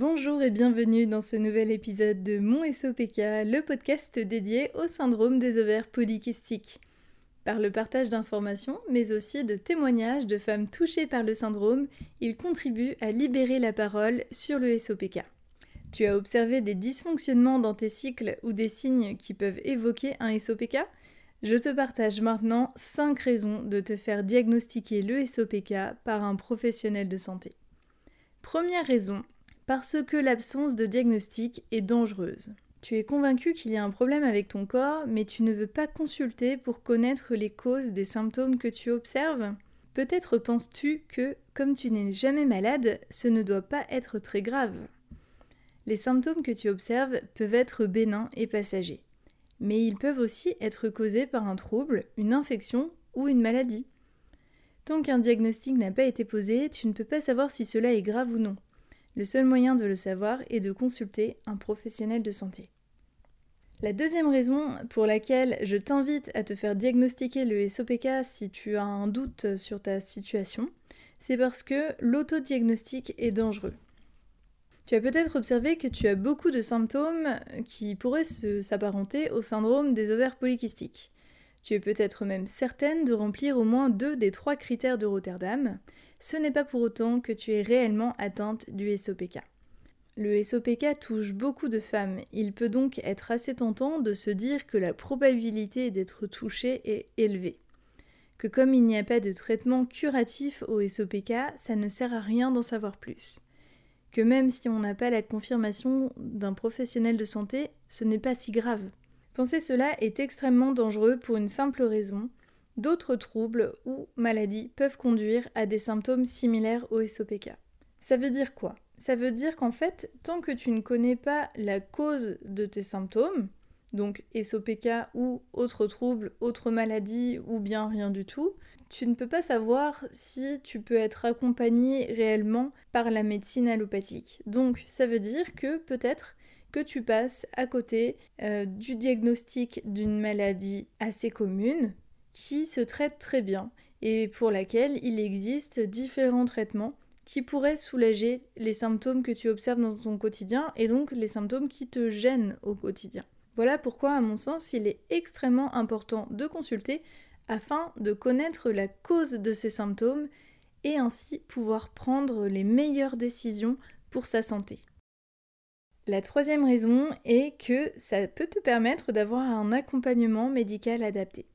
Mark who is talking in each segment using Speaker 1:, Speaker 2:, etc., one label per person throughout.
Speaker 1: Bonjour et bienvenue dans ce nouvel épisode de Mon SOPK, le podcast dédié au syndrome des ovaires polykystiques. Par le partage d'informations, mais aussi de témoignages de femmes touchées par le syndrome, il contribue à libérer la parole sur le SOPK. Tu as observé des dysfonctionnements dans tes cycles ou des signes qui peuvent évoquer un SOPK Je te partage maintenant 5 raisons de te faire diagnostiquer le SOPK par un professionnel de santé. Première raison, parce que l'absence de diagnostic est dangereuse. Tu es convaincu qu'il y a un problème avec ton corps, mais tu ne veux pas consulter pour connaître les causes des symptômes que tu observes? Peut-être penses-tu que, comme tu n'es jamais malade, ce ne doit pas être très grave. Les symptômes que tu observes peuvent être bénins et passagers, mais ils peuvent aussi être causés par un trouble, une infection ou une maladie. Tant qu'un diagnostic n'a pas été posé, tu ne peux pas savoir si cela est grave ou non. Le seul moyen de le savoir est de consulter un professionnel de santé. La deuxième raison pour laquelle je t'invite à te faire diagnostiquer le SOPK si tu as un doute sur ta situation, c'est parce que l'autodiagnostic est dangereux. Tu as peut-être observé que tu as beaucoup de symptômes qui pourraient s'apparenter au syndrome des ovaires polykystiques. Tu es peut-être même certaine de remplir au moins deux des trois critères de Rotterdam, ce n'est pas pour autant que tu es réellement atteinte du SOPK. Le SOPK touche beaucoup de femmes, il peut donc être assez tentant de se dire que la probabilité d'être touchée est élevée. Que comme il n'y a pas de traitement curatif au SOPK, ça ne sert à rien d'en savoir plus. Que même si on n'a pas la confirmation d'un professionnel de santé, ce n'est pas si grave. Penser cela est extrêmement dangereux pour une simple raison, D'autres troubles ou maladies peuvent conduire à des symptômes similaires au SOPK. Ça veut dire quoi? Ça veut dire qu'en fait, tant que tu ne connais pas la cause de tes symptômes, donc SOPK ou autre trouble, autre maladie ou bien rien du tout, tu ne peux pas savoir si tu peux être accompagné réellement par la médecine allopathique. Donc ça veut dire que peut-être que tu passes à côté euh, du diagnostic d'une maladie assez commune, qui se traite très bien et pour laquelle il existe différents traitements qui pourraient soulager les symptômes que tu observes dans ton quotidien et donc les symptômes qui te gênent au quotidien. Voilà pourquoi, à mon sens, il est extrêmement important de consulter afin de connaître la cause de ces symptômes et ainsi pouvoir prendre les meilleures décisions pour sa santé. La troisième raison est que ça peut te permettre d'avoir un accompagnement médical adapté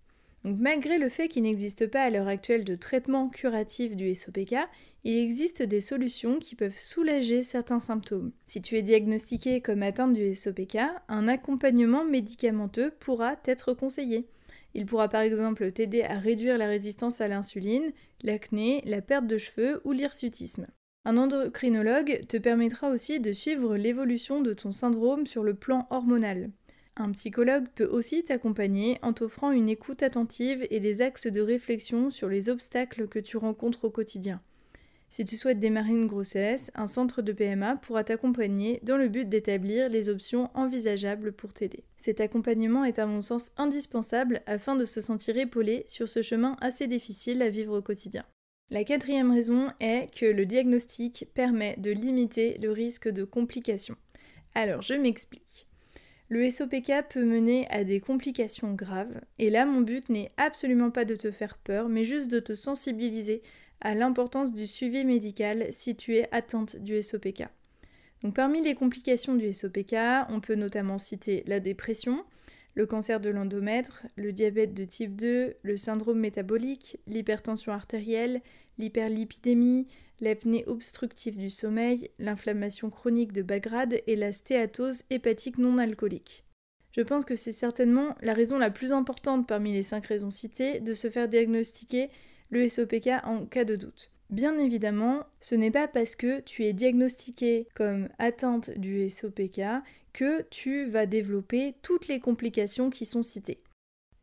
Speaker 1: malgré le fait qu'il n'existe pas à l'heure actuelle de traitement curatif du SOPK, il existe des solutions qui peuvent soulager certains symptômes. Si tu es diagnostiqué comme atteinte du SOPK, un accompagnement médicamenteux pourra t'être conseillé. Il pourra par exemple t'aider à réduire la résistance à l'insuline, l'acné, la perte de cheveux ou l'hirsutisme. Un endocrinologue te permettra aussi de suivre l'évolution de ton syndrome sur le plan hormonal. Un psychologue peut aussi t'accompagner en t'offrant une écoute attentive et des axes de réflexion sur les obstacles que tu rencontres au quotidien. Si tu souhaites démarrer une grossesse, un centre de PMA pourra t'accompagner dans le but d'établir les options envisageables pour t'aider. Cet accompagnement est à mon sens indispensable afin de se sentir épaulé sur ce chemin assez difficile à vivre au quotidien. La quatrième raison est que le diagnostic permet de limiter le risque de complications. Alors je m'explique. Le SOPK peut mener à des complications graves, et là mon but n'est absolument pas de te faire peur, mais juste de te sensibiliser à l'importance du suivi médical si tu es atteinte du SOPK. Donc parmi les complications du SOPK, on peut notamment citer la dépression, le cancer de l'endomètre, le diabète de type 2, le syndrome métabolique, l'hypertension artérielle, l'hyperlipidémie, l'apnée obstructive du sommeil, l'inflammation chronique de bas grade et la stéatose hépatique non alcoolique. Je pense que c'est certainement la raison la plus importante parmi les cinq raisons citées de se faire diagnostiquer le SOPK en cas de doute. Bien évidemment, ce n'est pas parce que tu es diagnostiqué comme atteinte du SOPK que tu vas développer toutes les complications qui sont citées.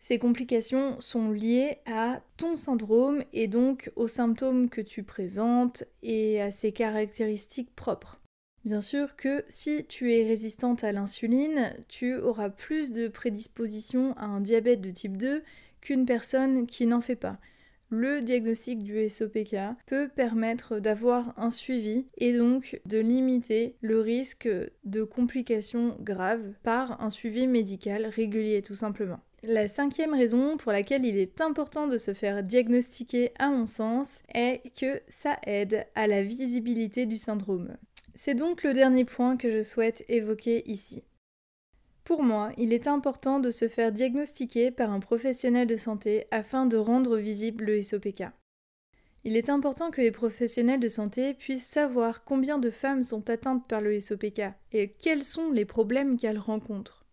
Speaker 1: Ces complications sont liées à ton syndrome et donc aux symptômes que tu présentes et à ses caractéristiques propres. Bien sûr que si tu es résistante à l'insuline, tu auras plus de prédisposition à un diabète de type 2 qu'une personne qui n'en fait pas. Le diagnostic du SOPK peut permettre d'avoir un suivi et donc de limiter le risque de complications graves par un suivi médical régulier tout simplement. La cinquième raison pour laquelle il est important de se faire diagnostiquer à mon sens est que ça aide à la visibilité du syndrome. C'est donc le dernier point que je souhaite évoquer ici. Pour moi, il est important de se faire diagnostiquer par un professionnel de santé afin de rendre visible le SOPK. Il est important que les professionnels de santé puissent savoir combien de femmes sont atteintes par le SOPK et quels sont les problèmes qu'elles rencontrent.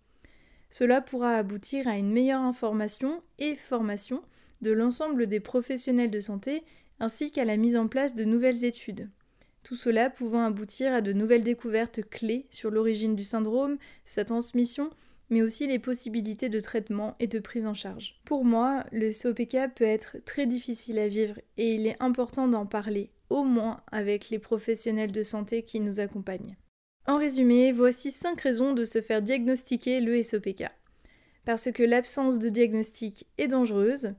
Speaker 1: Cela pourra aboutir à une meilleure information et formation de l'ensemble des professionnels de santé ainsi qu'à la mise en place de nouvelles études tout cela pouvant aboutir à de nouvelles découvertes clés sur l'origine du syndrome, sa transmission, mais aussi les possibilités de traitement et de prise en charge. Pour moi, le COPK peut être très difficile à vivre et il est important d'en parler, au moins avec les professionnels de santé qui nous accompagnent. En résumé, voici 5 raisons de se faire diagnostiquer le SOPK. Parce que l'absence de diagnostic est dangereuse,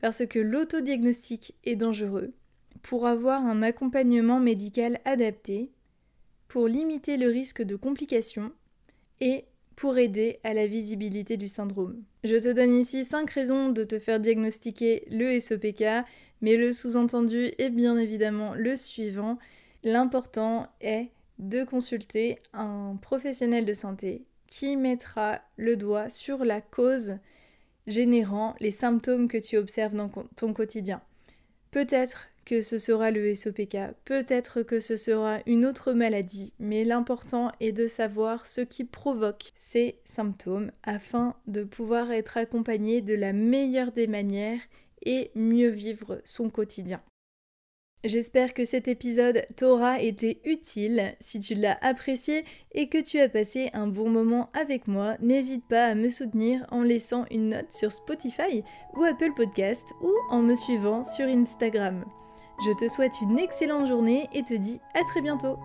Speaker 1: parce que l'autodiagnostic est dangereux, pour avoir un accompagnement médical adapté, pour limiter le risque de complications et pour aider à la visibilité du syndrome. Je te donne ici 5 raisons de te faire diagnostiquer le SOPK, mais le sous-entendu est bien évidemment le suivant. L'important est de consulter un professionnel de santé qui mettra le doigt sur la cause générant les symptômes que tu observes dans ton quotidien. Peut-être que ce sera le SOPK, peut-être que ce sera une autre maladie, mais l'important est de savoir ce qui provoque ces symptômes afin de pouvoir être accompagné de la meilleure des manières et mieux vivre son quotidien. J'espère que cet épisode t'aura été utile. Si tu l'as apprécié et que tu as passé un bon moment avec moi, n'hésite pas à me soutenir en laissant une note sur Spotify ou Apple Podcast ou en me suivant sur Instagram. Je te souhaite une excellente journée et te dis à très bientôt